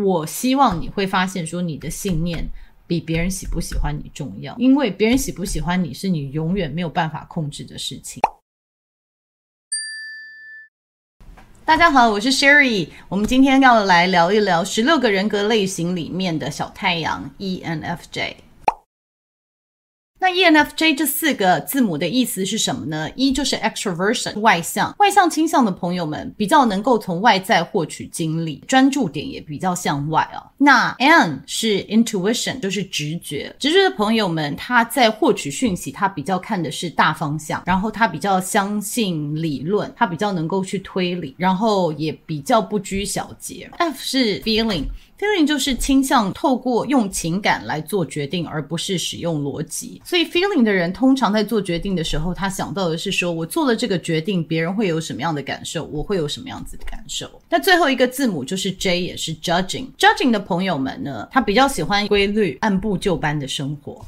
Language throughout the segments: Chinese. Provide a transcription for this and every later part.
我希望你会发现，说你的信念比别人喜不喜欢你重要，因为别人喜不喜欢你是你永远没有办法控制的事情。大家好，我是 Sherry，我们今天要来聊一聊十六个人格类型里面的小太阳 ENFJ。那 ENFJ 这四个字母的意思是什么呢一就是 extroversion 外向，外向倾向的朋友们比较能够从外在获取精力，专注点也比较向外啊。那 N 是 intuition，就是直觉，直觉的朋友们他在获取讯息，他比较看的是大方向，然后他比较相信理论，他比较能够去推理，然后也比较不拘小节。F 是 feeling。Feeling 就是倾向透过用情感来做决定，而不是使用逻辑。所以，Feeling 的人通常在做决定的时候，他想到的是说：我做了这个决定，别人会有什么样的感受？我会有什么样子的感受？那最后一个字母就是 J，也是 Judging。Judging 的朋友们呢，他比较喜欢规律、按部就班的生活。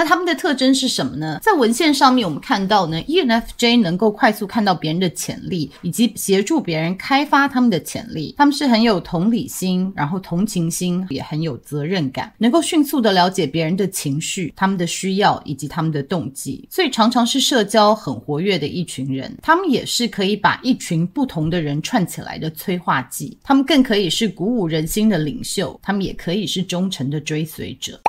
那他们的特征是什么呢？在文献上面，我们看到呢，ENFJ 能够快速看到别人的潜力，以及协助别人开发他们的潜力。他们是很有同理心，然后同情心，也很有责任感，能够迅速的了解别人的情绪、他们的需要以及他们的动机，所以常常是社交很活跃的一群人。他们也是可以把一群不同的人串起来的催化剂。他们更可以是鼓舞人心的领袖，他们也可以是忠诚的追随者。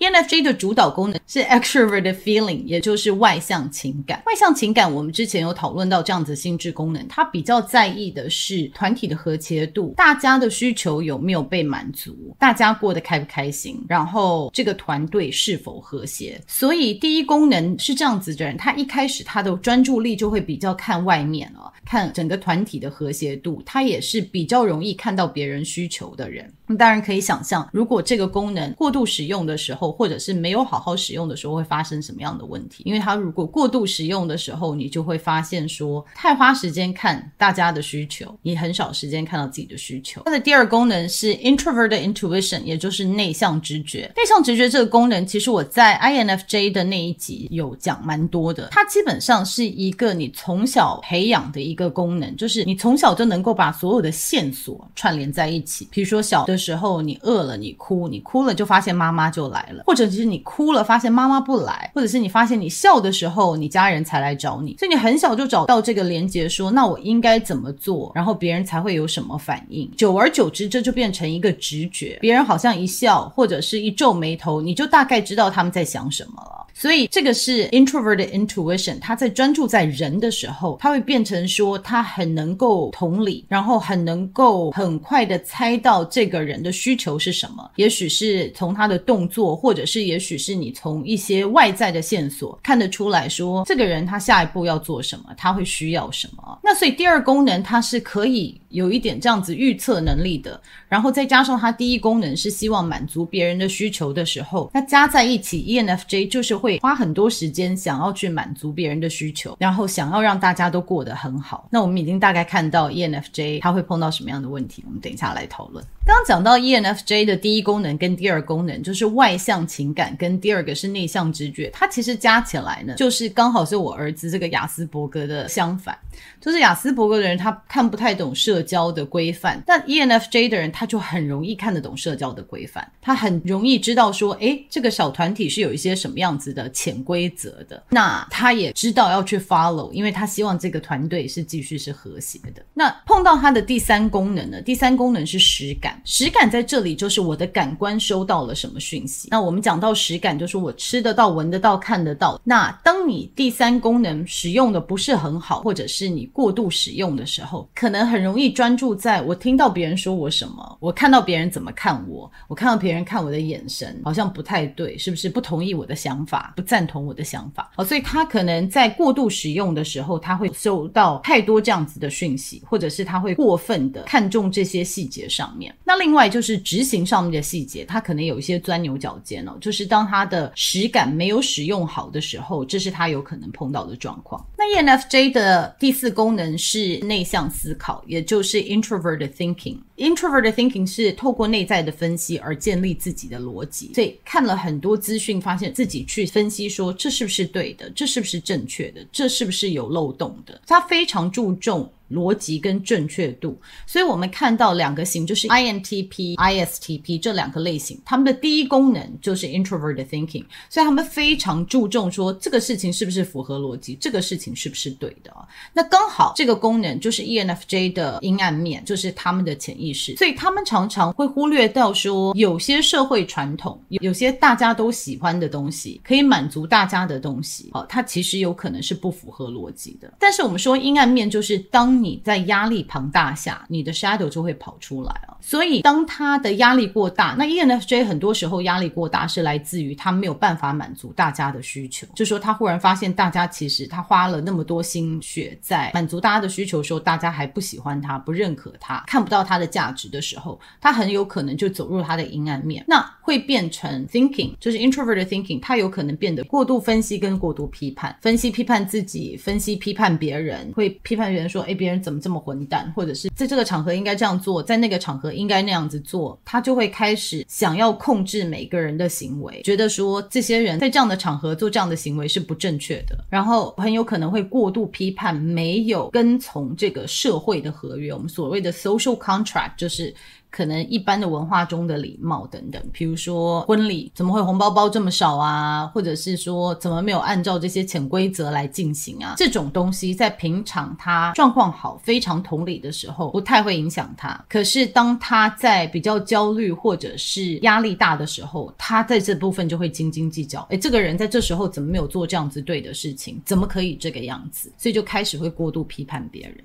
ENFJ 的主导功能是 extroverted feeling，也就是外向情感。外向情感，我们之前有讨论到这样子心智功能，它比较在意的是团体的和谐度，大家的需求有没有被满足，大家过得开不开心，然后这个团队是否和谐。所以第一功能是这样子的人，他一开始他的专注力就会比较看外面啊，看整个团体的和谐度，他也是比较容易看到别人需求的人。那当然可以想象，如果这个功能过度使用的时候，或者是没有好好使用的时候，会发生什么样的问题？因为它如果过度使用的时候，你就会发现说，太花时间看大家的需求，你很少时间看到自己的需求。它的第二功能是 introverted intuition，也就是内向直觉。内向直觉这个功能，其实我在 INFJ 的那一集有讲蛮多的。它基本上是一个你从小培养的一个功能，就是你从小就能够把所有的线索串联在一起。比如说小的时候你饿了，你哭，你哭了就发现妈妈就来了。或者是你哭了，发现妈妈不来，或者是你发现你笑的时候，你家人才来找你，所以你很小就找到这个连接，说那我应该怎么做，然后别人才会有什么反应。久而久之，这就变成一个直觉，别人好像一笑或者是一皱眉头，你就大概知道他们在想什么了。所以这个是 introverted intuition，他在专注在人的时候，他会变成说他很能够同理，然后很能够很快的猜到这个人的需求是什么。也许是从他的动作，或者是也许是你从一些外在的线索看得出来说，这个人他下一步要做什么，他会需要什么。那所以第二功能它是可以有一点这样子预测能力的，然后再加上它第一功能是希望满足别人的需求的时候，那加在一起，ENFJ 就是会。花很多时间想要去满足别人的需求，然后想要让大家都过得很好。那我们已经大概看到 ENFJ 他会碰到什么样的问题，我们等一下来讨论。刚讲到 ENFJ 的第一功能跟第二功能，就是外向情感，跟第二个是内向直觉，它其实加起来呢，就是刚好是我儿子这个雅斯伯格的相反。就是雅斯伯格的人，他看不太懂社交的规范，但 ENFJ 的人他就很容易看得懂社交的规范，他很容易知道说，诶，这个小团体是有一些什么样子的。潜规则的，那他也知道要去 follow，因为他希望这个团队是继续是和谐的。那碰到他的第三功能呢？第三功能是实感，实感在这里就是我的感官收到了什么讯息。那我们讲到实感，就是我吃得到、闻得到、看得到。那当你第三功能使用的不是很好，或者是你过度使用的时候，可能很容易专注在我听到别人说我什么，我看到别人怎么看我，我看到别人看我的眼神好像不太对，是不是不同意我的想法？不赞同我的想法，好，所以他可能在过度使用的时候，他会收到太多这样子的讯息，或者是他会过分的看重这些细节上面。那另外就是执行上面的细节，他可能有一些钻牛角尖哦，就是当他的实感没有使用好的时候，这是他有可能碰到的状况。那 ENFJ 的第四功能是内向思考，也就是 introverted thinking。Introverted thinking 是透过内在的分析而建立自己的逻辑，所以看了很多资讯，发现自己去分析说，这是不是对的，这是不是正确的，这是不是有漏洞的，他非常注重。逻辑跟正确度，所以我们看到两个型，就是 INTP、ISTP 这两个类型，他们的第一功能就是 Introvert thinking，所以他们非常注重说这个事情是不是符合逻辑，这个事情是不是对的。那刚好这个功能就是 ENFJ 的阴暗面，就是他们的潜意识，所以他们常常会忽略到说有些社会传统，有些大家都喜欢的东西，可以满足大家的东西，哦，它其实有可能是不符合逻辑的。但是我们说阴暗面就是当你在压力庞大下，你的 shadow 就会跑出来啊。所以当他的压力过大，那 ENFJ 很多时候压力过大是来自于他没有办法满足大家的需求，就说他忽然发现大家其实他花了那么多心血在满足大家的需求的时候，大家还不喜欢他，不认可他，看不到他的价价值的时候，他很有可能就走入他的阴暗面，那会变成 thinking，就是 introverted thinking，他有可能变得过度分析跟过度批判，分析批判自己，分析批判别人，会批判别人说，诶，别人。怎么这么混蛋？或者是在这个场合应该这样做，在那个场合应该那样子做，他就会开始想要控制每个人的行为，觉得说这些人在这样的场合做这样的行为是不正确的，然后很有可能会过度批判没有跟从这个社会的合约，我们所谓的 social contract 就是。可能一般的文化中的礼貌等等，比如说婚礼怎么会红包包这么少啊？或者是说怎么没有按照这些潜规则来进行啊？这种东西在平常他状况好、非常同理的时候，不太会影响他。可是当他在比较焦虑或者是压力大的时候，他在这部分就会斤斤计较。诶，这个人在这时候怎么没有做这样子对的事情？怎么可以这个样子？所以就开始会过度批判别人。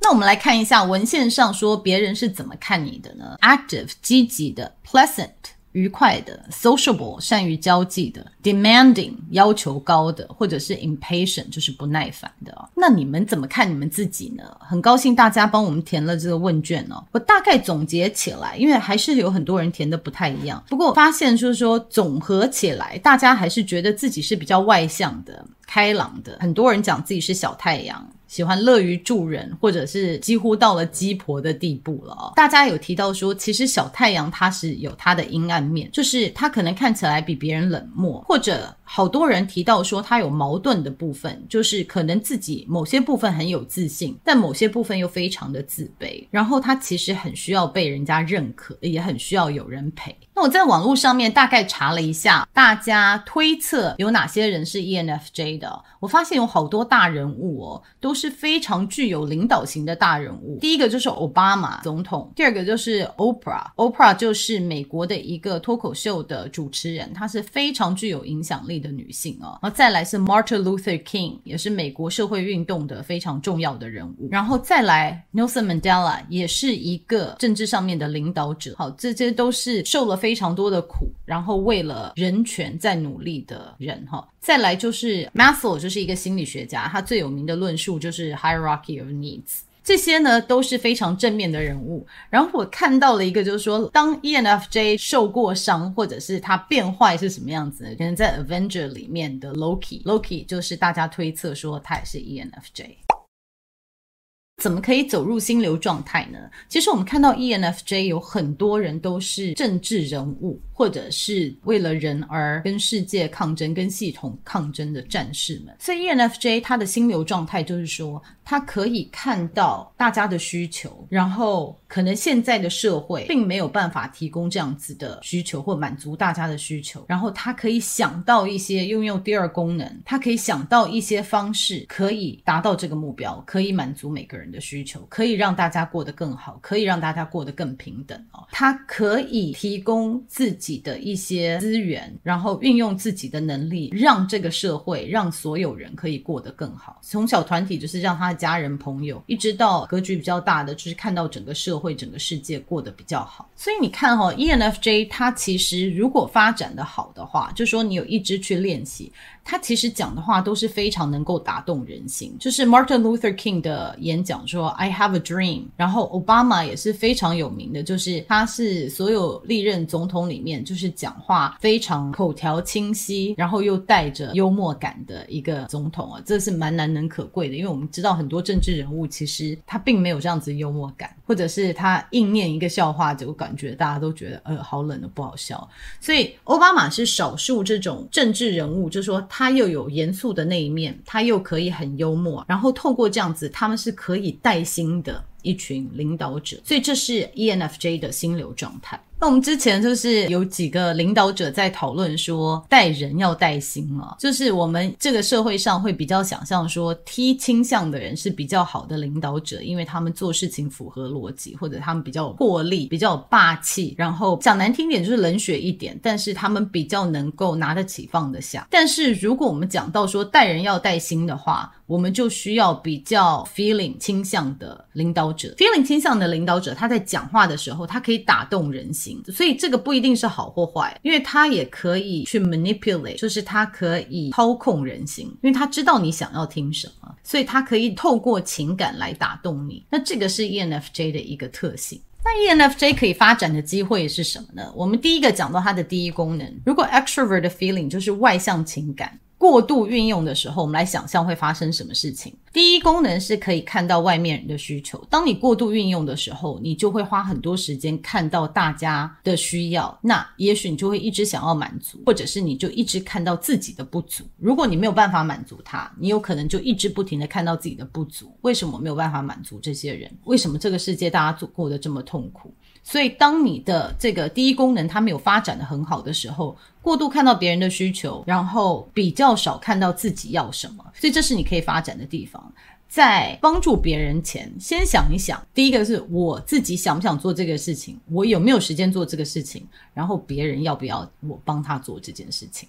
那我们来看一下文献上说别人是怎么看你的呢？Active 积极的，pleasant 愉快的，sociable 善于交际的，demanding 要求高的，或者是 impatient 就是不耐烦的。那你们怎么看你们自己呢？很高兴大家帮我们填了这个问卷哦。我大概总结起来，因为还是有很多人填的不太一样。不过我发现就是说总合起来，大家还是觉得自己是比较外向的、开朗的。很多人讲自己是小太阳。喜欢乐于助人，或者是几乎到了鸡婆的地步了。大家有提到说，其实小太阳他是有他的阴暗面，就是他可能看起来比别人冷漠，或者好多人提到说他有矛盾的部分，就是可能自己某些部分很有自信，但某些部分又非常的自卑。然后他其实很需要被人家认可，也很需要有人陪。我在网络上面大概查了一下，大家推测有哪些人是 ENFJ 的，我发现有好多大人物哦，都是非常具有领导型的大人物。第一个就是奥巴马总统，第二个就是 Oprah，Oprah 就是美国的一个脱口秀的主持人，她是非常具有影响力的女性哦。然后再来是 Martin Luther King，也是美国社会运动的非常重要的人物。然后再来 Nelson Mandela，也是一个政治上面的领导者。好，这些都是受了非非常多的苦，然后为了人权在努力的人哈。再来就是 Maslow，就是一个心理学家，他最有名的论述就是 Hierarchy of Needs。这些呢都是非常正面的人物。然后我看到了一个，就是说，当 ENFJ 受过伤，或者是他变坏是什么样子呢？可能在 Avenger 里面的 Loki，Loki 就是大家推测说他也是 ENFJ。怎么可以走入心流状态呢？其实我们看到 ENFJ 有很多人都是政治人物，或者是为了人而跟世界抗争、跟系统抗争的战士们。所以 ENFJ 他的心流状态就是说，他可以看到大家的需求，然后可能现在的社会并没有办法提供这样子的需求或满足大家的需求，然后他可以想到一些运用第二功能，他可以想到一些方式可以达到这个目标，可以满足每个人的需求，可以让大家过得更好，可以让大家过得更平等哦。他可以提供自己自己的一些资源，然后运用自己的能力，让这个社会，让所有人可以过得更好。从小团体就是让他的家人朋友，一直到格局比较大的，就是看到整个社会、整个世界过得比较好。所以你看哈、哦，ENFJ 他其实如果发展的好的话，就说你有一直去练习。他其实讲的话都是非常能够打动人心，就是 Martin Luther King 的演讲说 "I have a dream"，然后 Obama 也是非常有名的，就是他是所有历任总统里面就是讲话非常口条清晰，然后又带着幽默感的一个总统啊，这是蛮难能可贵的，因为我们知道很多政治人物其实他并没有这样子幽默感。或者是他硬念一个笑话，就感觉大家都觉得呃好冷的不好笑。所以奥巴马是少数这种政治人物，就是说他又有严肃的那一面，他又可以很幽默，然后透过这样子，他们是可以带薪的。一群领导者，所以这是 ENFJ 的心流状态。那我们之前就是有几个领导者在讨论说，带人要带心啊，就是我们这个社会上会比较想象说，T 倾向的人是比较好的领导者，因为他们做事情符合逻辑，或者他们比较有魄力，比较有霸气，然后讲难听点就是冷血一点，但是他们比较能够拿得起放得下。但是如果我们讲到说带人要带心的话，我们就需要比较 feeling 倾向的领导者，feeling 倾向的领导者，他在讲话的时候，他可以打动人心，所以这个不一定是好或坏，因为他也可以去 manipulate，就是他可以操控人心，因为他知道你想要听什么，所以他可以透过情感来打动你。那这个是 ENFJ 的一个特性。那 ENFJ 可以发展的机会是什么呢？我们第一个讲到它的第一功能，如果 extrovert 的 feeling 就是外向情感。过度运用的时候，我们来想象会发生什么事情。第一功能是可以看到外面人的需求。当你过度运用的时候，你就会花很多时间看到大家的需要，那也许你就会一直想要满足，或者是你就一直看到自己的不足。如果你没有办法满足他，你有可能就一直不停地看到自己的不足。为什么没有办法满足这些人？为什么这个世界大家过得这么痛苦？所以，当你的这个第一功能它没有发展的很好的时候，过度看到别人的需求，然后比较少看到自己要什么，所以这是你可以发展的地方。在帮助别人前，先想一想，第一个是我自己想不想做这个事情，我有没有时间做这个事情，然后别人要不要我帮他做这件事情。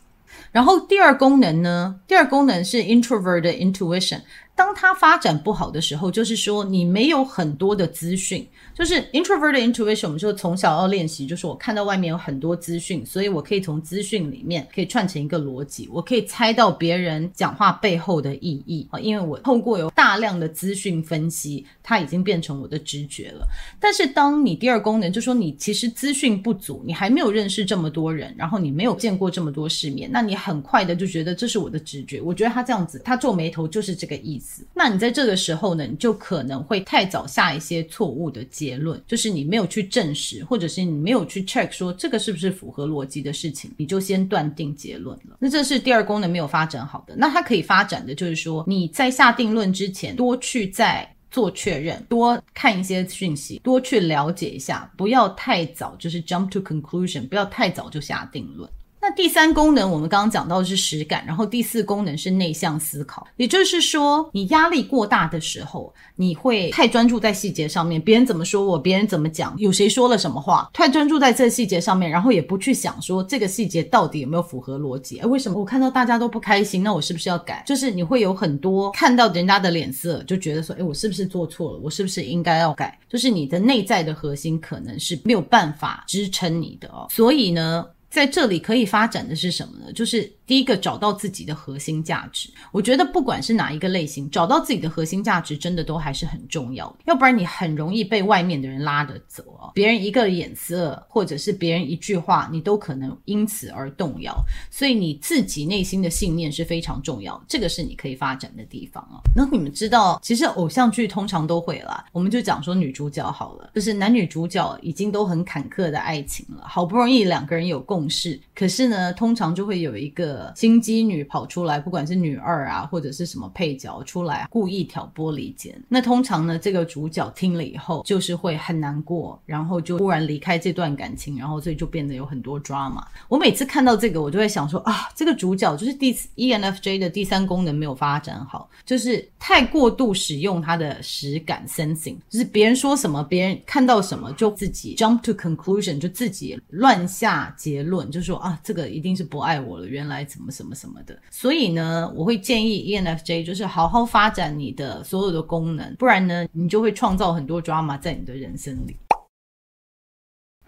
然后第二功能呢，第二功能是 introvert intuition。当它发展不好的时候，就是说你没有很多的资讯，就是 introvert intuition。我们就从小要练习，就是我看到外面有很多资讯，所以我可以从资讯里面可以串成一个逻辑，我可以猜到别人讲话背后的意义啊，因为我透过有大量的资讯分析，它已经变成我的直觉了。但是当你第二功能，就说你其实资讯不足，你还没有认识这么多人，然后你没有见过这么多世面，那你很快的就觉得这是我的直觉，我觉得他这样子，他皱眉头就是这个意思。那你在这个时候呢，你就可能会太早下一些错误的结结论，就是你没有去证实，或者是你没有去 check 说这个是不是符合逻辑的事情，你就先断定结论了。那这是第二功能没有发展好的。那它可以发展的就是说，你在下定论之前，多去再做确认，多看一些讯息，多去了解一下，不要太早就是 jump to conclusion，不要太早就下定论。第三功能，我们刚刚讲到的是实感，然后第四功能是内向思考。也就是说，你压力过大的时候，你会太专注在细节上面，别人怎么说我，别人怎么讲，有谁说了什么话，太专注在这细节上面，然后也不去想说这个细节到底有没有符合逻辑。哎，为什么我看到大家都不开心，那我是不是要改？就是你会有很多看到人家的脸色，就觉得说，哎，我是不是做错了？我是不是应该要改？就是你的内在的核心可能是没有办法支撑你的哦。所以呢，在这里可以发展的是什么呢？就是。第一个找到自己的核心价值，我觉得不管是哪一个类型，找到自己的核心价值真的都还是很重要的。要不然你很容易被外面的人拉着走哦，别人一个眼色或者是别人一句话，你都可能因此而动摇。所以你自己内心的信念是非常重要，这个是你可以发展的地方哦。那你们知道，其实偶像剧通常都会啦，我们就讲说女主角好了，就是男女主角已经都很坎坷的爱情了，好不容易两个人有共识，可是呢，通常就会有一个。心机女跑出来，不管是女二啊，或者是什么配角出来，故意挑拨离间。那通常呢，这个主角听了以后，就是会很难过，然后就突然离开这段感情，然后所以就变得有很多 drama。我每次看到这个，我就会想说啊，这个主角就是第 ENFJ 的第三功能没有发展好，就是太过度使用他的实感 sensing，就是别人说什么，别人看到什么，就自己 jump to conclusion，就自己乱下结论，就说啊，这个一定是不爱我了，原来。什么什么什么的，所以呢，我会建议 ENFJ 就是好好发展你的所有的功能，不然呢，你就会创造很多 drama 在你的人生里。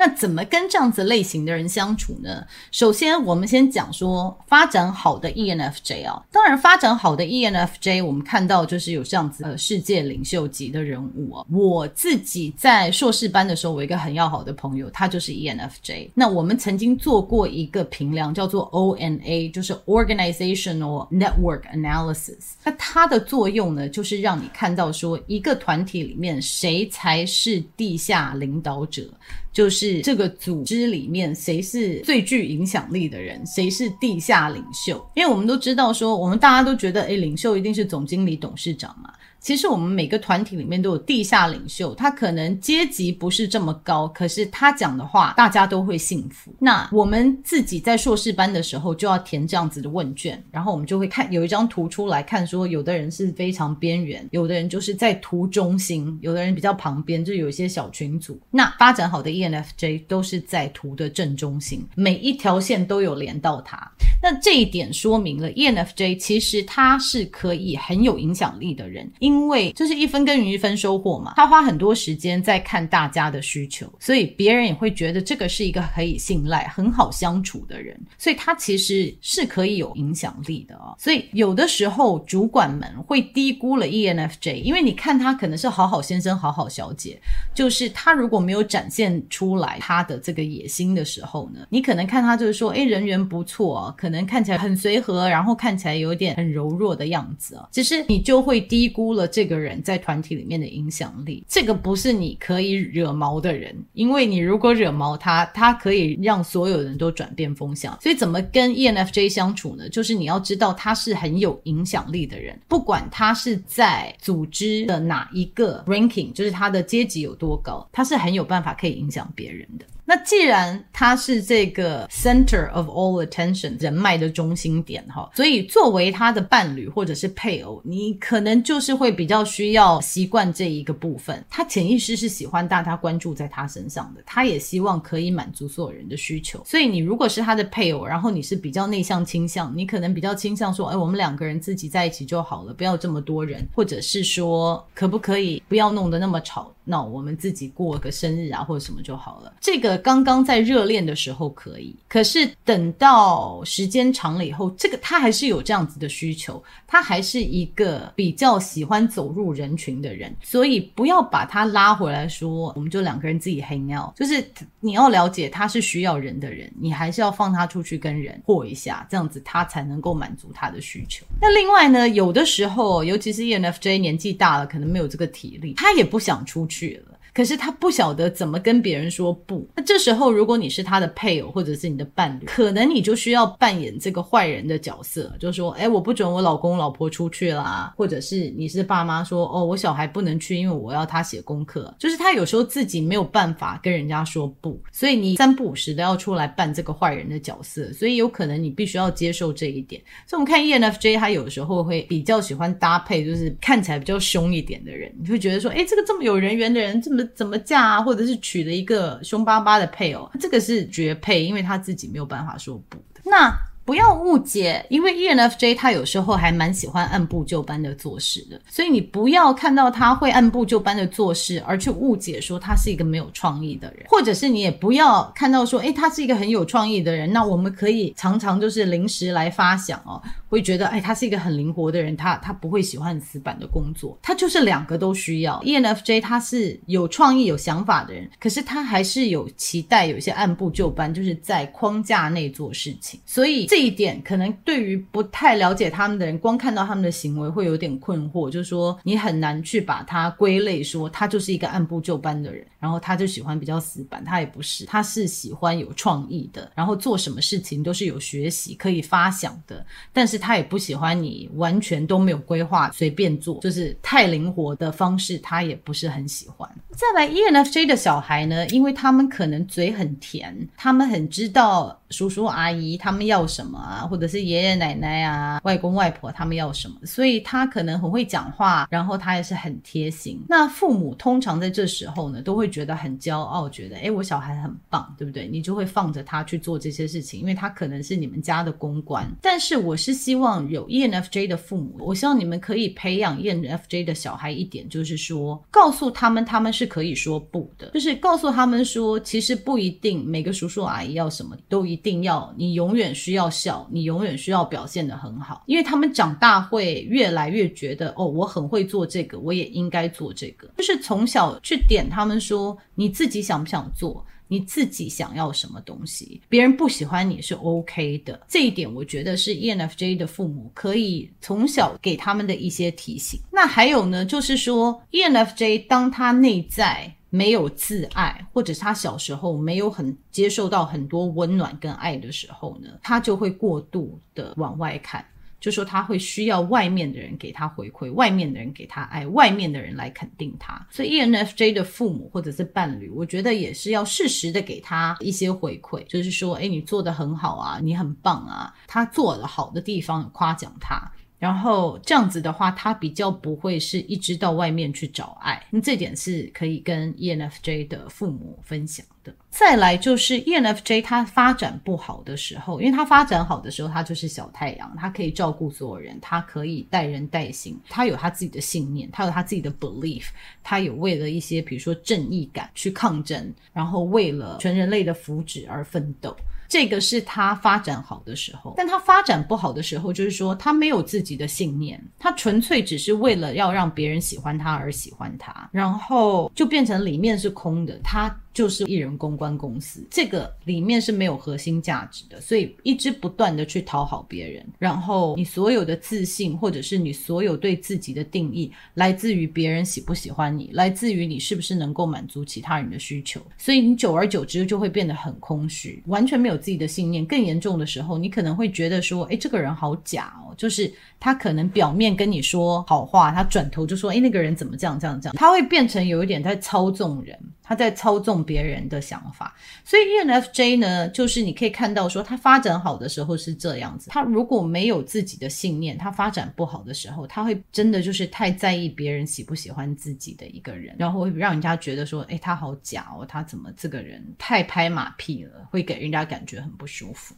那怎么跟这样子类型的人相处呢？首先，我们先讲说发展好的 ENFJ 啊，当然发展好的 ENFJ，我们看到就是有这样子呃世界领袖级的人物啊。我自己在硕士班的时候，我一个很要好的朋友，他就是 ENFJ。那我们曾经做过一个评量，叫做 ONA，就是 Organizational Network Analysis。那它的作用呢，就是让你看到说一个团体里面谁才是地下领导者。就是这个组织里面谁是最具影响力的人，谁是地下领袖？因为我们都知道说，我们大家都觉得，诶，领袖一定是总经理、董事长嘛。其实我们每个团体里面都有地下领袖，他可能阶级不是这么高，可是他讲的话大家都会信服。那我们自己在硕士班的时候就要填这样子的问卷，然后我们就会看有一张图出来看说，有的人是非常边缘，有的人就是在图中心，有的人比较旁边，就有一些小群组。那发展好的 ENFJ 都是在图的正中心，每一条线都有连到他。那这一点说明了 ENFJ 其实他是可以很有影响力的人。因因为就是一分耕耘一分收获嘛，他花很多时间在看大家的需求，所以别人也会觉得这个是一个可以信赖、很好相处的人，所以他其实是可以有影响力的啊、哦。所以有的时候主管们会低估了 ENFJ，因为你看他可能是好好先生、好好小姐，就是他如果没有展现出来他的这个野心的时候呢，你可能看他就是说，诶，人缘不错啊，可能看起来很随和，然后看起来有点很柔弱的样子啊，其实你就会低估了。这个人在团体里面的影响力，这个不是你可以惹毛的人，因为你如果惹毛他，他可以让所有人都转变风向。所以怎么跟 ENFJ 相处呢？就是你要知道他是很有影响力的人，不管他是在组织的哪一个 ranking，就是他的阶级有多高，他是很有办法可以影响别人的。那既然他是这个 center of all attention 人脉的中心点哈，所以作为他的伴侣或者是配偶，你可能就是会比较需要习惯这一个部分。他潜意识是喜欢大家关注在他身上的，他也希望可以满足所有人的需求。所以你如果是他的配偶，然后你是比较内向倾向，你可能比较倾向说，哎，我们两个人自己在一起就好了，不要这么多人，或者是说，可不可以不要弄得那么吵那，我们自己过个生日啊或者什么就好了。这个。刚刚在热恋的时候可以，可是等到时间长了以后，这个他还是有这样子的需求，他还是一个比较喜欢走入人群的人，所以不要把他拉回来说，我们就两个人自己 hang out，就是你要了解他是需要人的人，你还是要放他出去跟人过一下，这样子他才能够满足他的需求。那另外呢，有的时候，尤其是 ENFJ 年纪大了，可能没有这个体力，他也不想出去了。可是他不晓得怎么跟别人说不。那这时候，如果你是他的配偶或者是你的伴侣，可能你就需要扮演这个坏人的角色，就说：“哎，我不准我老公老婆出去啦。”或者是你是爸妈说：“哦，我小孩不能去，因为我要他写功课。”就是他有时候自己没有办法跟人家说不，所以你三不五时都要出来扮这个坏人的角色。所以有可能你必须要接受这一点。所以我们看 ENFJ，他有时候会比较喜欢搭配，就是看起来比较凶一点的人，你会觉得说：“哎，这个这么有人缘的人，这么……”怎么嫁啊？或者是娶了一个凶巴巴的配偶，这个是绝配，因为他自己没有办法说不的。那不要误解，因为 ENFJ 他有时候还蛮喜欢按部就班的做事的，所以你不要看到他会按部就班的做事，而去误解说他是一个没有创意的人，或者是你也不要看到说，诶，他是一个很有创意的人，那我们可以常常就是临时来发想哦。会觉得，哎，他是一个很灵活的人，他他不会喜欢很死板的工作，他就是两个都需要。ENFJ 他是有创意、有想法的人，可是他还是有期待，有些按部就班，就是在框架内做事情。所以这一点可能对于不太了解他们的人，光看到他们的行为会有点困惑，就是说你很难去把他归类说他就是一个按部就班的人，然后他就喜欢比较死板，他也不是，他是喜欢有创意的，然后做什么事情都是有学习可以发想的，但是。他也不喜欢你完全都没有规划，随便做，就是太灵活的方式，他也不是很喜欢。再来，ENFJ 的小孩呢，因为他们可能嘴很甜，他们很知道叔叔阿姨他们要什么啊，或者是爷爷奶奶啊、外公外婆他们要什么，所以他可能很会讲话，然后他也是很贴心。那父母通常在这时候呢，都会觉得很骄傲，觉得诶，我小孩很棒，对不对？你就会放着他去做这些事情，因为他可能是你们家的公关。但是我是希望有 ENFJ 的父母，我希望你们可以培养 ENFJ 的小孩一点，就是说告诉他们他们是可以说不的，就是告诉他们说，其实不一定每个叔叔阿姨要什么都一定要，你永远需要笑，你永远需要表现得很好，因为他们长大会越来越觉得，哦，我很会做这个，我也应该做这个，就是从小去点他们说，你自己想不想做？你自己想要什么东西，别人不喜欢你是 OK 的，这一点我觉得是 ENFJ 的父母可以从小给他们的一些提醒。那还有呢，就是说 ENFJ 当他内在没有自爱，或者是他小时候没有很接受到很多温暖跟爱的时候呢，他就会过度的往外看。就说他会需要外面的人给他回馈，外面的人给他爱，外面的人来肯定他。所以 ENFJ 的父母或者是伴侣，我觉得也是要适时的给他一些回馈，就是说，诶，你做得很好啊，你很棒啊，他做的好的地方夸奖他。然后这样子的话，他比较不会是一直到外面去找爱。那这点是可以跟 ENFJ 的父母分享的。再来就是 ENFJ 他发展不好的时候，因为他发展好的时候，他就是小太阳，他可以照顾所有人，他可以带人带心，他有他自己的信念，他有他自己的 belief，他有为了一些比如说正义感去抗争，然后为了全人类的福祉而奋斗。这个是他发展好的时候，但他发展不好的时候，就是说他没有自己的信念，他纯粹只是为了要让别人喜欢他而喜欢他，然后就变成里面是空的，他。就是艺人公关公司，这个里面是没有核心价值的，所以一直不断的去讨好别人，然后你所有的自信或者是你所有对自己的定义，来自于别人喜不喜欢你，来自于你是不是能够满足其他人的需求，所以你久而久之就会变得很空虚，完全没有自己的信念。更严重的时候，你可能会觉得说，诶，这个人好假哦，就是他可能表面跟你说好话，他转头就说，诶，那个人怎么这样这样这样，他会变成有一点在操纵人。他在操纵别人的想法，所以 ENFJ 呢，就是你可以看到说，他发展好的时候是这样子。他如果没有自己的信念，他发展不好的时候，他会真的就是太在意别人喜不喜欢自己的一个人，然后会让人家觉得说，诶，他好假哦，他怎么这个人太拍马屁了，会给人家感觉很不舒服。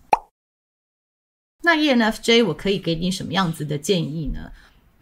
那 ENFJ 我可以给你什么样子的建议呢？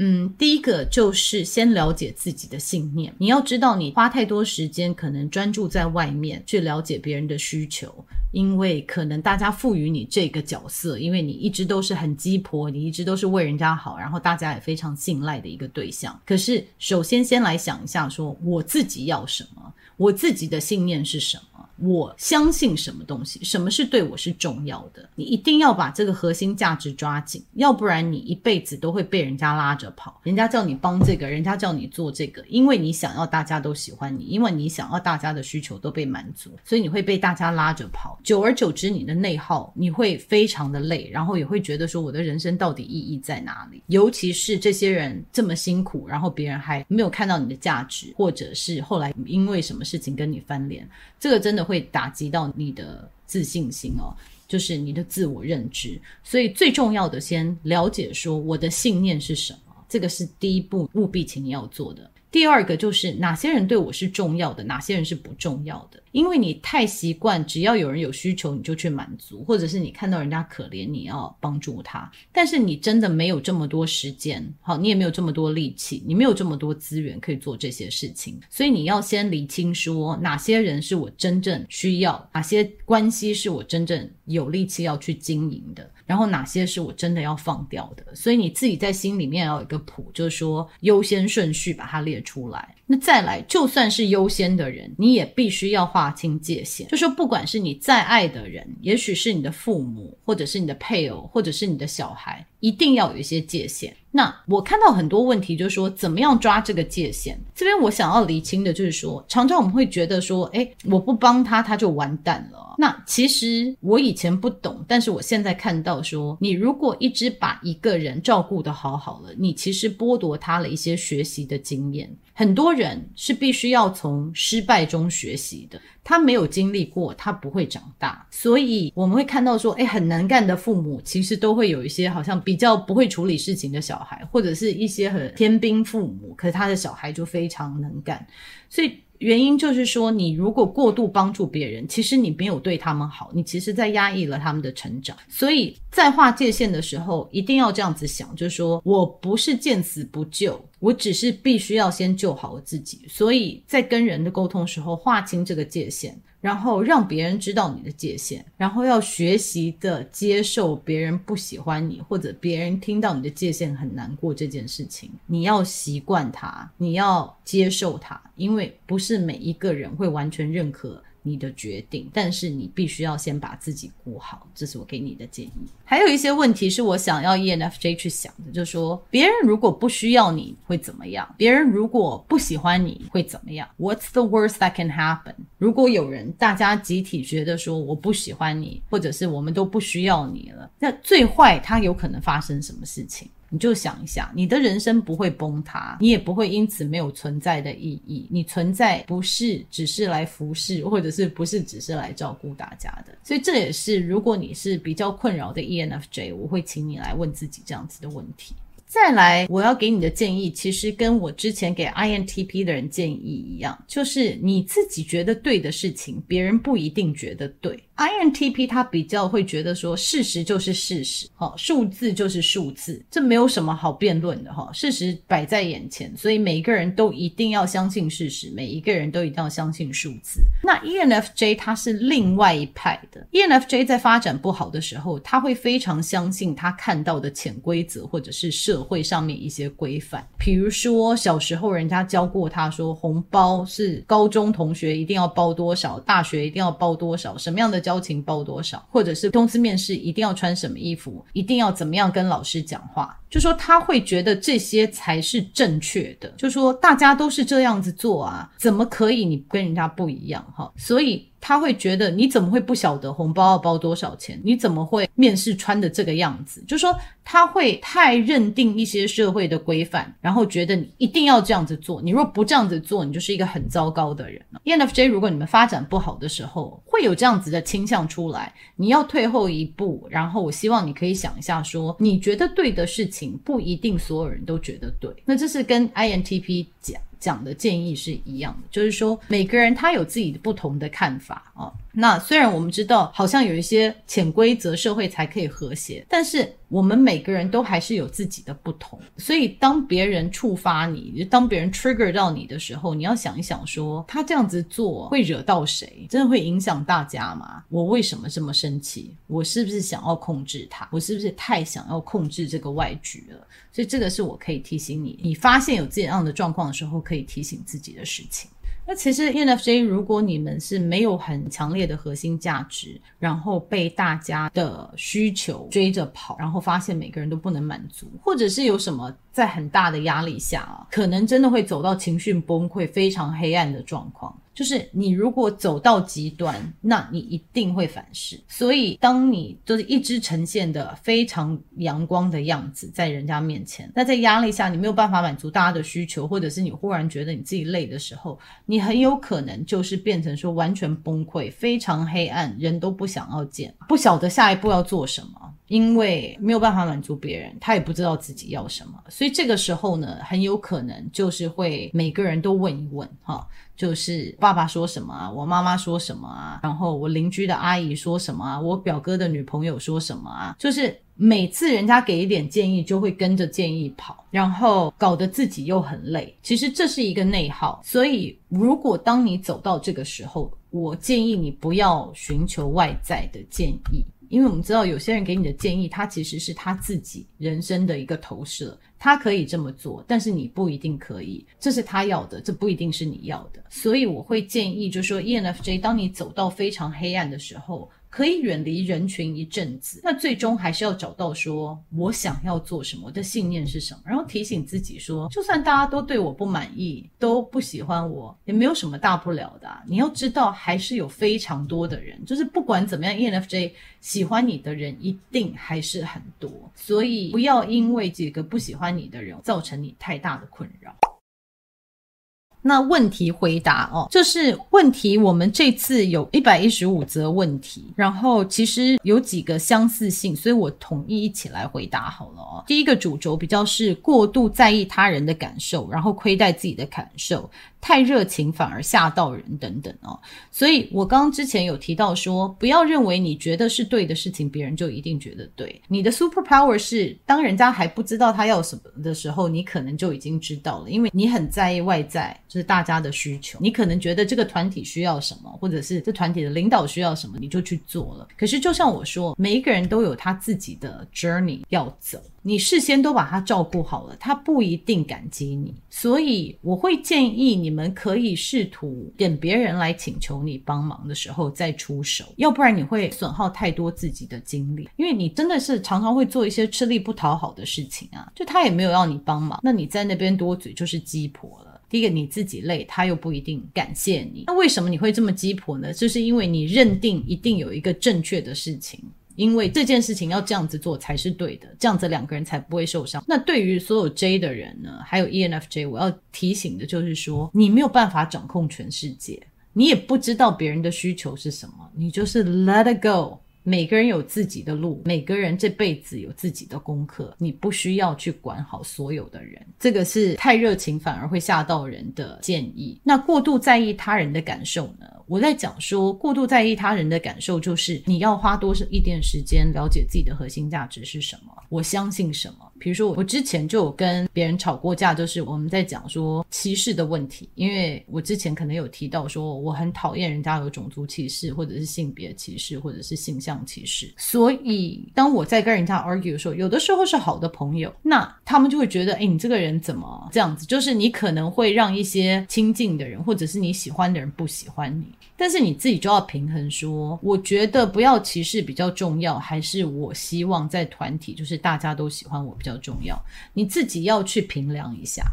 嗯，第一个就是先了解自己的信念。你要知道，你花太多时间可能专注在外面去了解别人的需求，因为可能大家赋予你这个角色，因为你一直都是很鸡婆，你一直都是为人家好，然后大家也非常信赖的一个对象。可是，首先先来想一下说，我自己要什么，我自己的信念是什么。我相信什么东西，什么是对我是重要的？你一定要把这个核心价值抓紧，要不然你一辈子都会被人家拉着跑。人家叫你帮这个，人家叫你做这个，因为你想要大家都喜欢你，因为你想要大家的需求都被满足，所以你会被大家拉着跑。久而久之，你的内耗，你会非常的累，然后也会觉得说，我的人生到底意义在哪里？尤其是这些人这么辛苦，然后别人还没有看到你的价值，或者是后来因为什么事情跟你翻脸，这个真的会。会打击到你的自信心哦，就是你的自我认知。所以最重要的，先了解说我的信念是什么，这个是第一步，务必请你要做的。第二个就是哪些人对我是重要的，哪些人是不重要的。因为你太习惯，只要有人有需求，你就去满足，或者是你看到人家可怜，你要帮助他。但是你真的没有这么多时间，好，你也没有这么多力气，你没有这么多资源可以做这些事情。所以你要先理清说，哪些人是我真正需要，哪些关系是我真正有力气要去经营的，然后哪些是我真的要放掉的。所以你自己在心里面要有一个谱，就是说优先顺序把它列出来。那再来，就算是优先的人，你也必须要划清界限。就说不管是你再爱的人，也许是你的父母，或者是你的配偶，或者是你的小孩，一定要有一些界限。那我看到很多问题，就是说怎么样抓这个界限？这边我想要厘清的就是说，常常我们会觉得说，哎，我不帮他，他就完蛋了。那其实我以前不懂，但是我现在看到说，你如果一直把一个人照顾得好好了，你其实剥夺他了一些学习的经验。很多人是必须要从失败中学习的，他没有经历过，他不会长大。所以我们会看到说，诶，很能干的父母其实都会有一些好像比较不会处理事情的小孩，或者是一些很天兵父母，可是他的小孩就非常能干，所以。原因就是说，你如果过度帮助别人，其实你没有对他们好，你其实在压抑了他们的成长。所以在划界限的时候，一定要这样子想，就是说我不是见死不救，我只是必须要先救好我自己。所以在跟人的沟通时候，划清这个界限。然后让别人知道你的界限，然后要学习的接受别人不喜欢你，或者别人听到你的界限很难过这件事情，你要习惯它，你要接受它，因为不是每一个人会完全认可。你的决定，但是你必须要先把自己顾好，这是我给你的建议。还有一些问题是我想要 ENFJ 去想的，就是说别人如果不需要你会怎么样？别人如果不喜欢你会怎么样？What's the worst that can happen？如果有人大家集体觉得说我不喜欢你，或者是我们都不需要你了，那最坏它有可能发生什么事情？你就想一想，你的人生不会崩塌，你也不会因此没有存在的意义。你存在不是只是来服侍，或者是不是只是来照顾大家的。所以这也是，如果你是比较困扰的 ENFJ，我会请你来问自己这样子的问题。再来，我要给你的建议，其实跟我之前给 INTP 的人建议一样，就是你自己觉得对的事情，别人不一定觉得对。INTP 他比较会觉得说，事实就是事实，哈，数字就是数字，这没有什么好辩论的，哈，事实摆在眼前，所以每一个人都一定要相信事实，每一个人都一定要相信数字。那 ENFJ 他是另外一派的，ENFJ 在发展不好的时候，他会非常相信他看到的潜规则或者是社会上面一些规范，比如说小时候人家教过他说，红包是高中同学一定要包多少，大学一定要包多少，什么样的交情包多少，或者是公司面试一定要穿什么衣服，一定要怎么样跟老师讲话，就说他会觉得这些才是正确的，就说大家都是这样子做啊，怎么可以你跟人家不一样哈？所以。他会觉得你怎么会不晓得红包要包多少钱？你怎么会面试穿的这个样子？就说他会太认定一些社会的规范，然后觉得你一定要这样子做。你若不这样子做，你就是一个很糟糕的人。ENFJ 如果你们发展不好的时候，会有这样子的倾向出来。你要退后一步，然后我希望你可以想一下说，说你觉得对的事情，不一定所有人都觉得对。那这是跟 INTP 讲。讲的建议是一样的，就是说每个人他有自己的不同的看法啊。那虽然我们知道好像有一些潜规则，社会才可以和谐，但是我们每个人都还是有自己的不同。所以当别人触发你，当别人 trigger 到你的时候，你要想一想说，说他这样子做会惹到谁？真的会影响大家吗？我为什么这么生气？我是不是想要控制他？我是不是太想要控制这个外局了？所以这个是我可以提醒你，你发现有这样的状况的时候，可以提醒自己的事情。那其实 ENFJ，如果你们是没有很强烈的核心价值，然后被大家的需求追着跑，然后发现每个人都不能满足，或者是有什么在很大的压力下啊，可能真的会走到情绪崩溃、非常黑暗的状况。就是你如果走到极端，那你一定会反噬。所以，当你就是一直呈现的非常阳光的样子在人家面前，那在压力下你没有办法满足大家的需求，或者是你忽然觉得你自己累的时候，你很有可能就是变成说完全崩溃，非常黑暗，人都不想要见，不晓得下一步要做什么，因为没有办法满足别人，他也不知道自己要什么。所以这个时候呢，很有可能就是会每个人都问一问哈。就是爸爸说什么啊，我妈妈说什么啊，然后我邻居的阿姨说什么啊，我表哥的女朋友说什么啊，就是每次人家给一点建议，就会跟着建议跑，然后搞得自己又很累。其实这是一个内耗。所以，如果当你走到这个时候，我建议你不要寻求外在的建议。因为我们知道有些人给你的建议，他其实是他自己人生的一个投射，他可以这么做，但是你不一定可以，这是他要的，这不一定是你要的。所以我会建议，就是说 ENFJ，当你走到非常黑暗的时候，可以远离人群一阵子，那最终还是要找到说我想要做什么，我的信念是什么，然后提醒自己说，就算大家都对我不满意，都不喜欢我，也没有什么大不了的。你要知道，还是有非常多的人，就是不管怎么样，ENFJ 喜欢你的人一定还是很多，所以不要因为几个不喜欢你的人造成你太大的困扰。那问题回答哦，就是问题，我们这次有一百一十五则问题，然后其实有几个相似性，所以我统一一起来回答好了哦。第一个主轴比较是过度在意他人的感受，然后亏待自己的感受。太热情反而吓到人，等等哦。所以我刚刚之前有提到说，不要认为你觉得是对的事情，别人就一定觉得对。你的 super power 是当人家还不知道他要什么的时候，你可能就已经知道了，因为你很在意外在，就是大家的需求。你可能觉得这个团体需要什么，或者是这团体的领导需要什么，你就去做了。可是就像我说，每一个人都有他自己的 journey 要走。你事先都把他照顾好了，他不一定感激你，所以我会建议你你们可以试图等别人来请求你帮忙的时候再出手，要不然你会损耗太多自己的精力，因为你真的是常常会做一些吃力不讨好的事情啊，就他也没有要你帮忙，那你在那边多嘴就是鸡婆了。第一个你自己累，他又不一定感谢你，那为什么你会这么鸡婆呢？就是因为你认定一定有一个正确的事情。因为这件事情要这样子做才是对的，这样子两个人才不会受伤。那对于所有 J 的人呢，还有 ENFJ，我要提醒的就是说，你没有办法掌控全世界，你也不知道别人的需求是什么，你就是 let it go。每个人有自己的路，每个人这辈子有自己的功课，你不需要去管好所有的人。这个是太热情反而会吓到人的建议。那过度在意他人的感受呢？我在讲说，过度在意他人的感受，就是你要花多少一点时间了解自己的核心价值是什么，我相信什么。比如说，我之前就有跟别人吵过架，就是我们在讲说歧视的问题，因为我之前可能有提到说，我很讨厌人家有种族歧视，或者是性别歧视，或者是性向歧视。所以，当我在跟人家 argue 的时候，有的时候是好的朋友，那他们就会觉得，哎，你这个人怎么这样子？就是你可能会让一些亲近的人，或者是你喜欢的人不喜欢你。但是你自己就要平衡说，我觉得不要歧视比较重要，还是我希望在团体就是大家都喜欢我比较较重要？你自己要去评量一下。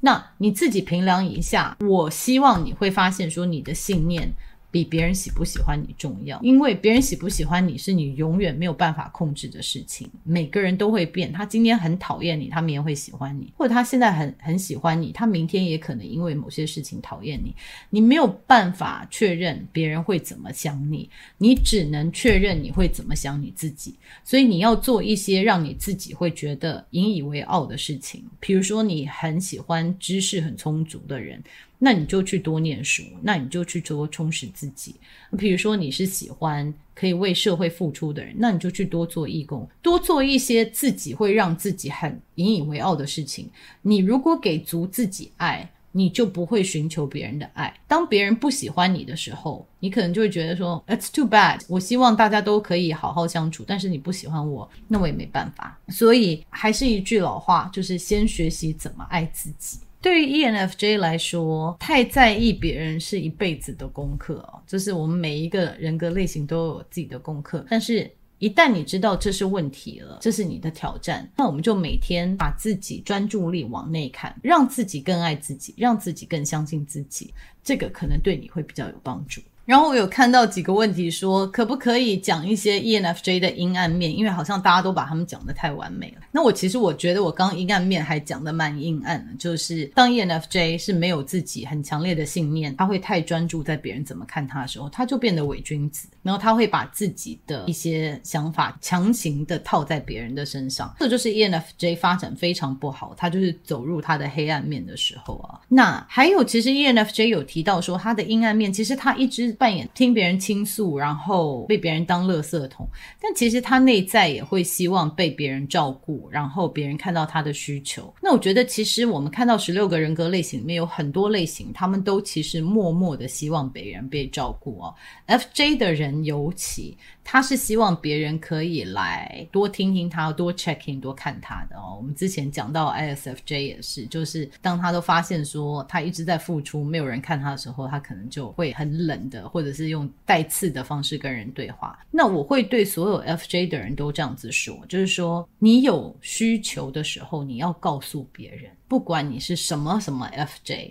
那你自己评量一下，我希望你会发现说你的信念。比别人喜不喜欢你重要，因为别人喜不喜欢你是你永远没有办法控制的事情。每个人都会变，他今天很讨厌你，他明天会喜欢你；或者他现在很很喜欢你，他明天也可能因为某些事情讨厌你。你没有办法确认别人会怎么想你，你只能确认你会怎么想你自己。所以你要做一些让你自己会觉得引以为傲的事情，比如说你很喜欢知识很充足的人。那你就去多念书，那你就去多充实自己。比如说你是喜欢可以为社会付出的人，那你就去多做义工，多做一些自己会让自己很引以为傲的事情。你如果给足自己爱，你就不会寻求别人的爱。当别人不喜欢你的时候，你可能就会觉得说，It's too bad。我希望大家都可以好好相处，但是你不喜欢我，那我也没办法。所以还是一句老话，就是先学习怎么爱自己。对于 ENFJ 来说，太在意别人是一辈子的功课哦。就是我们每一个人格类型都有自己的功课。但是，一旦你知道这是问题了，这是你的挑战，那我们就每天把自己专注力往内看，让自己更爱自己，让自己更相信自己。这个可能对你会比较有帮助。然后我有看到几个问题说，可不可以讲一些 ENFJ 的阴暗面？因为好像大家都把他们讲的太完美了。那我其实我觉得我刚阴暗面还讲的蛮阴暗的，就是当 ENFJ 是没有自己很强烈的信念，他会太专注在别人怎么看他的时候，他就变得伪君子，然后他会把自己的一些想法强行的套在别人的身上，这就是 ENFJ 发展非常不好，他就是走入他的黑暗面的时候啊。那还有，其实 ENFJ 有提到说他的阴暗面，其实他一直。扮演听别人倾诉，然后被别人当垃圾桶，但其实他内在也会希望被别人照顾，然后别人看到他的需求。那我觉得，其实我们看到十六个人格类型里面有很多类型，他们都其实默默的希望别人被照顾哦。FJ 的人尤其。他是希望别人可以来多听听他，多 check in，多看他的哦。我们之前讲到 ISFJ 也是，就是当他都发现说他一直在付出，没有人看他的时候，他可能就会很冷的，或者是用带刺的方式跟人对话。那我会对所有 FJ 的人都这样子说，就是说你有需求的时候，你要告诉别人，不管你是什么什么 FJ。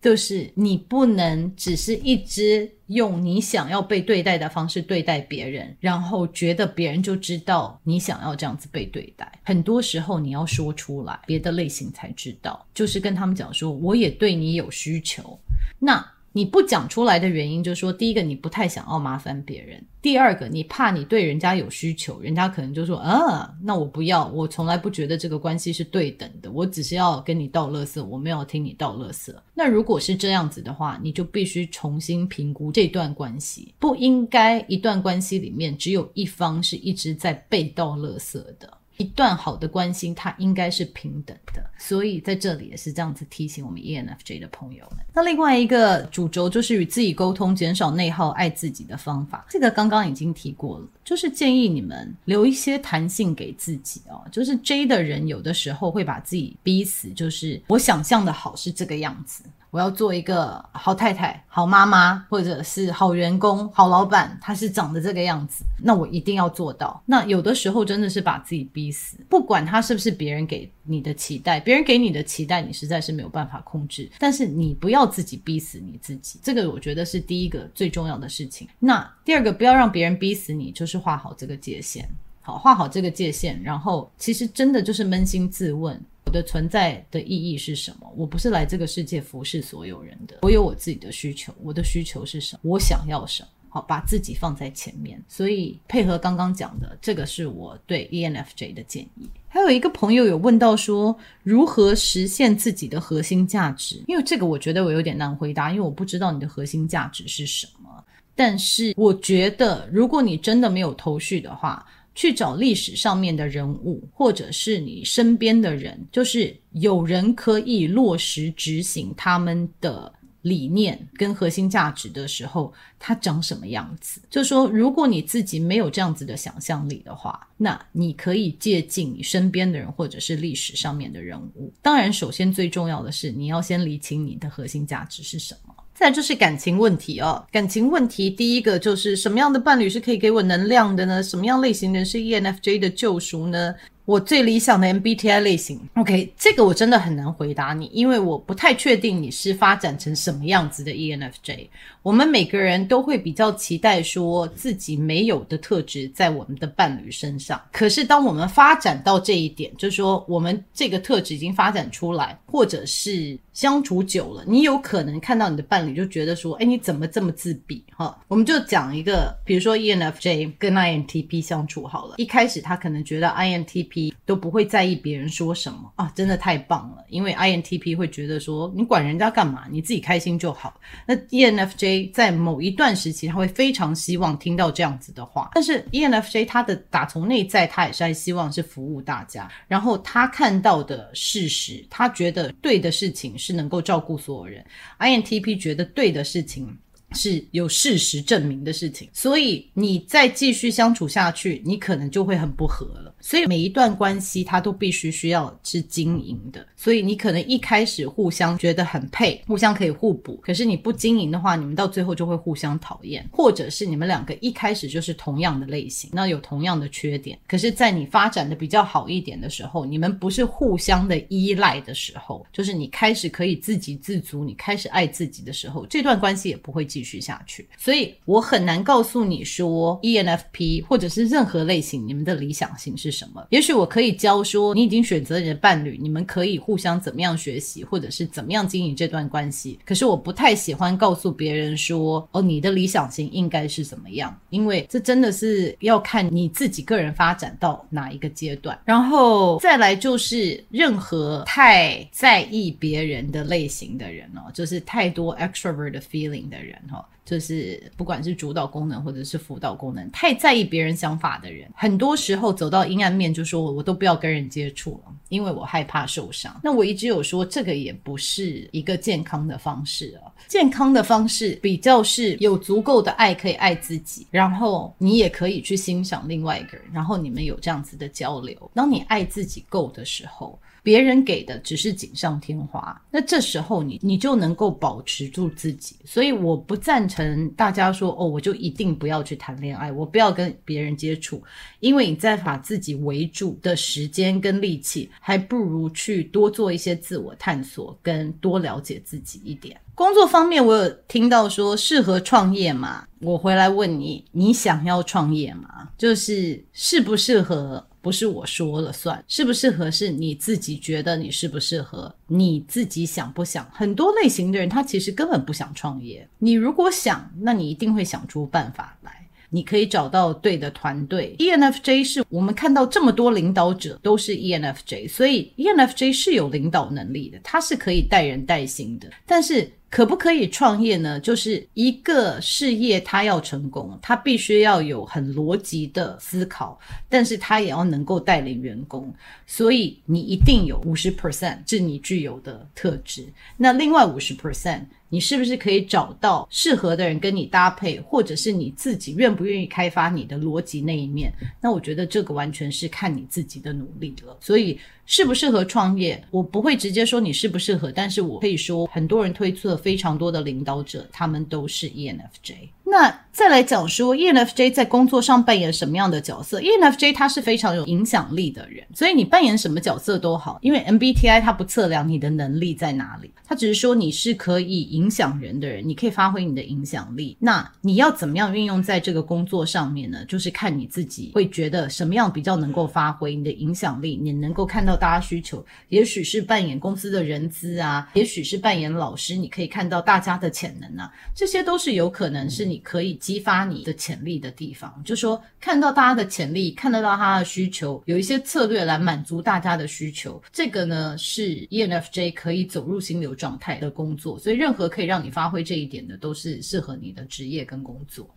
就是你不能只是一直用你想要被对待的方式对待别人，然后觉得别人就知道你想要这样子被对待。很多时候你要说出来，别的类型才知道。就是跟他们讲说，我也对你有需求。那。你不讲出来的原因，就是说，第一个，你不太想要麻烦别人；第二个，你怕你对人家有需求，人家可能就说，啊，那我不要，我从来不觉得这个关系是对等的，我只是要跟你倒垃圾，我没有听你倒垃圾。那如果是这样子的话，你就必须重新评估这段关系，不应该一段关系里面只有一方是一直在被倒垃圾的。一段好的关系，它应该是平等的，所以在这里也是这样子提醒我们 ENFJ 的朋友们。那另外一个主轴就是与自己沟通，减少内耗，爱自己的方法。这个刚刚已经提过了，就是建议你们留一些弹性给自己哦。就是 J 的人有的时候会把自己逼死，就是我想象的好是这个样子。我要做一个好太太、好妈妈，或者是好员工、好老板，他是长得这个样子，那我一定要做到。那有的时候真的是把自己逼死，不管他是不是别人给你的期待，别人给你的期待你实在是没有办法控制，但是你不要自己逼死你自己，这个我觉得是第一个最重要的事情。那第二个，不要让别人逼死你，就是画好这个界限。好，画好这个界限，然后其实真的就是扪心自问。我的存在的意义是什么？我不是来这个世界服侍所有人的，我有我自己的需求。我的需求是什么？我想要什么？好，把自己放在前面。所以配合刚刚讲的，这个是我对 ENFJ 的建议。还有一个朋友有问到说，如何实现自己的核心价值？因为这个我觉得我有点难回答，因为我不知道你的核心价值是什么。但是我觉得，如果你真的没有头绪的话，去找历史上面的人物，或者是你身边的人，就是有人可以落实执行他们的理念跟核心价值的时候，他长什么样子？就说如果你自己没有这样子的想象力的话，那你可以借鉴你身边的人，或者是历史上面的人物。当然，首先最重要的是你要先理清你的核心价值是什么。再就是感情问题哦，感情问题第一个就是什么样的伴侣是可以给我能量的呢？什么样类型人是 ENFJ 的救赎呢？我最理想的 MBTI 类型，OK，这个我真的很难回答你，因为我不太确定你是发展成什么样子的 ENFJ。我们每个人都会比较期待说自己没有的特质在我们的伴侣身上。可是当我们发展到这一点，就是说我们这个特质已经发展出来，或者是相处久了，你有可能看到你的伴侣就觉得说，哎，你怎么这么自闭？哈，我们就讲一个，比如说 ENFJ 跟 INTP 相处好了，一开始他可能觉得 INTP 都不会在意别人说什么啊，真的太棒了！因为 INTP 会觉得说，你管人家干嘛？你自己开心就好。那 ENFJ 在某一段时期，他会非常希望听到这样子的话。但是 ENFJ 他的打从内在，他也是还希望是服务大家。然后他看到的事实，他觉得对的事情是能够照顾所有人。INTP 觉得对的事情。是有事实证明的事情，所以你再继续相处下去，你可能就会很不合了。所以每一段关系，它都必须需要是经营的。所以你可能一开始互相觉得很配，互相可以互补，可是你不经营的话，你们到最后就会互相讨厌，或者是你们两个一开始就是同样的类型，那有同样的缺点，可是在你发展的比较好一点的时候，你们不是互相的依赖的时候，就是你开始可以自给自足，你开始爱自己的时候，这段关系也不会继。继续下去，所以我很难告诉你说 ENFP 或者是任何类型，你们的理想型是什么？也许我可以教说，你已经选择你的伴侣，你们可以互相怎么样学习，或者是怎么样经营这段关系。可是我不太喜欢告诉别人说，哦，你的理想型应该是怎么样，因为这真的是要看你自己个人发展到哪一个阶段。然后再来就是，任何太在意别人的类型的人哦，就是太多 extrovert feeling 的人。就是不管是主导功能或者是辅导功能，太在意别人想法的人，很多时候走到阴暗面就说，我都不要跟人接触了，因为我害怕受伤。那我一直有说，这个也不是一个健康的方式啊。健康的方式比较是有足够的爱可以爱自己，然后你也可以去欣赏另外一个人，然后你们有这样子的交流。当你爱自己够的时候。别人给的只是锦上添花，那这时候你你就能够保持住自己。所以我不赞成大家说哦，我就一定不要去谈恋爱，我不要跟别人接触，因为你在把自己围住的时间跟力气，还不如去多做一些自我探索，跟多了解自己一点。工作方面，我有听到说适合创业吗？我回来问你，你想要创业吗？就是适不适合？不是我说了算，适不适合是你自己觉得你适不适合，你自己想不想？很多类型的人他其实根本不想创业。你如果想，那你一定会想出办法来。你可以找到对的团队。ENFJ 是我们看到这么多领导者都是 ENFJ，所以 ENFJ 是有领导能力的，他是可以带人带心的，但是。可不可以创业呢？就是一个事业，它要成功，它必须要有很逻辑的思考，但是它也要能够带领员工。所以你一定有五十 percent 是你具有的特质。那另外五十 percent，你是不是可以找到适合的人跟你搭配，或者是你自己愿不愿意开发你的逻辑那一面？那我觉得这个完全是看你自己的努力了。所以。适不适合创业？我不会直接说你适不适合，但是我可以说，很多人推测非常多的领导者，他们都是 ENFJ。那再来讲说，ENFJ 在工作上扮演什么样的角色？ENFJ 他是非常有影响力的人，所以你扮演什么角色都好，因为 MBTI 它不测量你的能力在哪里，它只是说你是可以影响人的人，你可以发挥你的影响力。那你要怎么样运用在这个工作上面呢？就是看你自己会觉得什么样比较能够发挥你的影响力，你能够看到大家需求，也许是扮演公司的人资啊，也许是扮演老师，你可以看到大家的潜能啊，这些都是有可能是你。可以激发你的潜力的地方，就说看到大家的潜力，看得到他的需求，有一些策略来满足大家的需求。这个呢是 ENFJ 可以走入心流状态的工作，所以任何可以让你发挥这一点的，都是适合你的职业跟工作。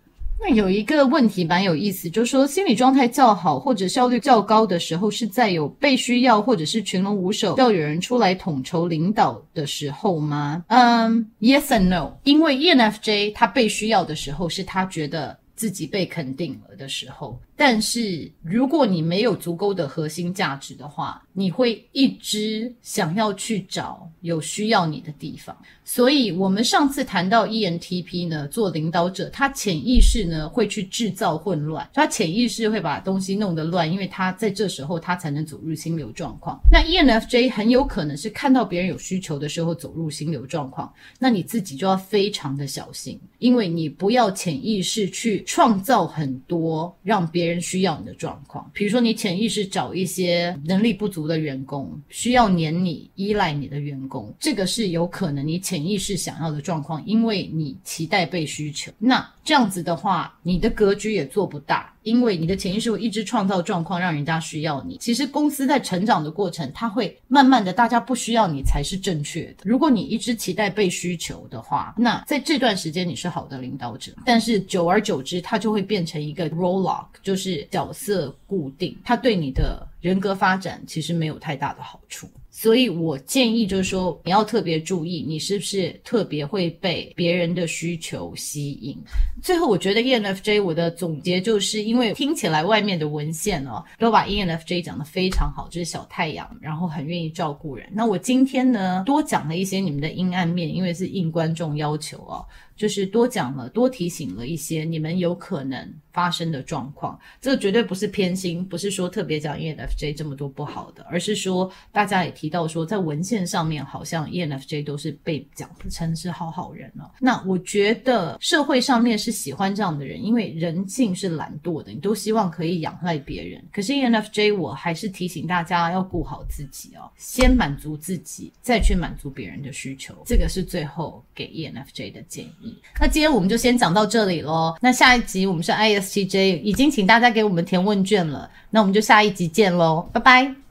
那有一个问题蛮有意思，就是说心理状态较好或者效率较高的时候，是在有被需要或者是群龙无首，要有人出来统筹领导的时候吗？嗯，Yes and No，因为 ENFJ 他被需要的时候，是他觉得自己被肯定了的时候。但是如果你没有足够的核心价值的话，你会一直想要去找有需要你的地方。所以，我们上次谈到 ENTP 呢，做领导者，他潜意识呢会去制造混乱，他潜意识会把东西弄得乱，因为他在这时候他才能走入心流状况。那 ENFJ 很有可能是看到别人有需求的时候走入心流状况，那你自己就要非常的小心，因为你不要潜意识去创造很多让别。别人需要你的状况，比如说你潜意识找一些能力不足的员工，需要黏你、依赖你的员工，这个是有可能你潜意识想要的状况，因为你期待被需求。那这样子的话，你的格局也做不大。因为你的潜意识会一直创造状况，让人家需要你。其实公司在成长的过程，它会慢慢的，大家不需要你才是正确的。如果你一直期待被需求的话，那在这段时间你是好的领导者。但是久而久之，它就会变成一个 role lock，就是角色固定，它对你的人格发展其实没有太大的好处。所以我建议就是说，你要特别注意，你是不是特别会被别人的需求吸引。最后，我觉得 ENFJ 我的总结就是因为听起来外面的文献哦，都把 ENFJ 讲得非常好，就是小太阳，然后很愿意照顾人。那我今天呢，多讲了一些你们的阴暗面，因为是应观众要求哦。就是多讲了，多提醒了一些你们有可能发生的状况。这个绝对不是偏心，不是说特别讲 ENFJ 这么多不好的，而是说大家也提到说，在文献上面好像 ENFJ 都是被讲不成是好好人了。那我觉得社会上面是喜欢这样的人，因为人性是懒惰的，你都希望可以仰赖别人。可是 ENFJ 我还是提醒大家要顾好自己哦，先满足自己，再去满足别人的需求。这个是最后给 ENFJ 的建议。那今天我们就先讲到这里喽。那下一集我们是 ISTJ，已经请大家给我们填问卷了。那我们就下一集见喽，拜拜。